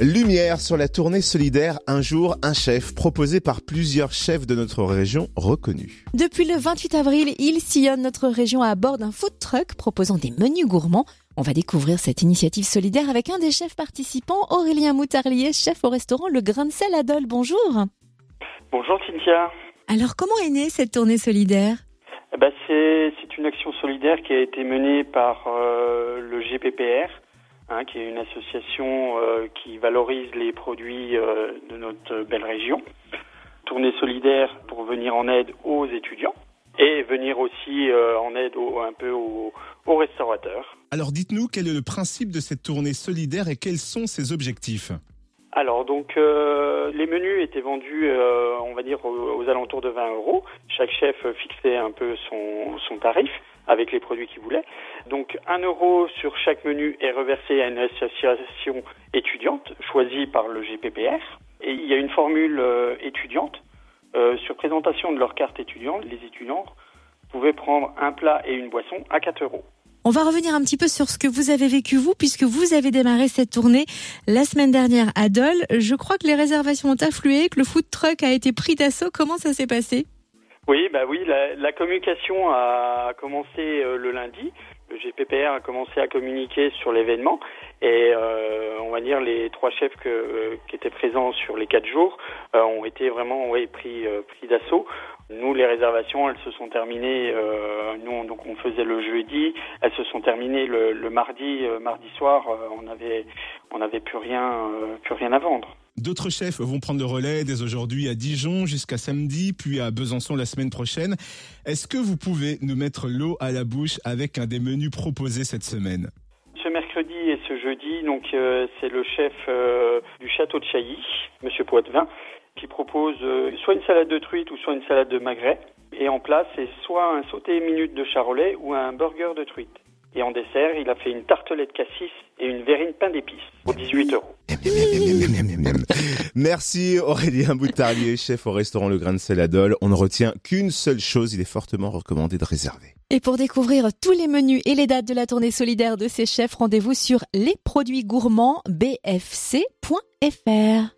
Lumière sur la tournée solidaire Un jour, un chef, proposé par plusieurs chefs de notre région reconnus. Depuis le 28 avril, il sillonne notre région à bord d'un food truck proposant des menus gourmands. On va découvrir cette initiative solidaire avec un des chefs participants, Aurélien Moutarlier, chef au restaurant Le Grain de Sel à Dole. Bonjour. Bonjour Cynthia. Alors comment est née cette tournée solidaire? Eh ben, c'est, une action solidaire qui a été menée par euh, le GPPR, hein, qui est une association euh, qui valorise les produits euh, de notre belle région. Tournée solidaire pour venir en aide aux étudiants et venir aussi en aide un peu aux restaurateurs. Alors dites-nous quel est le principe de cette tournée solidaire et quels sont ses objectifs? Alors donc euh, les menus étaient vendus, euh, on va dire aux, alentours de 20 euros. Chaque chef fixait un peu son, son tarif avec les produits qu'il voulait. Donc un euro sur chaque menu est reversé à une association étudiante choisie par le GPPR. Et il y a une formule euh, étudiante sur présentation de leur carte étudiante. Les étudiants pouvaient prendre un plat et une boisson à 4 euros. On va revenir un petit peu sur ce que vous avez vécu vous, puisque vous avez démarré cette tournée la semaine dernière à Dole. Je crois que les réservations ont afflué, que le food truck a été pris d'assaut. Comment ça s'est passé? Oui, bah oui, la, communication a commencé euh, le lundi. GPPR a commencé à communiquer sur l'événement et euh, on va dire les trois chefs euh, qui étaient présents sur les quatre jours ont été vraiment ouais, pris, d'assaut. Nous, les réservations, elles se sont terminées. Euh, nous, donc, on faisait le jeudi. Elles se sont terminées le, mardi. Euh, mardi soir, euh, on on n'avait plus rien, plus rien à vendre. D'autres chefs vont prendre le relais dès aujourd'hui à Dijon jusqu'à samedi, puis à Besançon la semaine prochaine. Est-ce que vous pouvez nous mettre l'eau à la bouche avec un des menus proposés cette semaine? Ce mercredi et ce jeudi, donc c'est le chef du château de Chailly, Monsieur Poitvin, qui propose euh, soit une salade de truite ou soit une salade de magret. Et en place, c'est soit un sauté minute de charolais ou un burger de truite. Et en dessert, il a fait une tartelette cassis et une verrine pain d'épices pour 18 euros. Merci Aurélien Boutarlier, chef au restaurant Le Grain de Saladol. On ne retient qu'une seule chose, il est fortement recommandé de réserver. Et pour découvrir tous les menus et les dates de la tournée solidaire de ces chefs, rendez-vous sur lesproduitsgourmandsbfc.fr.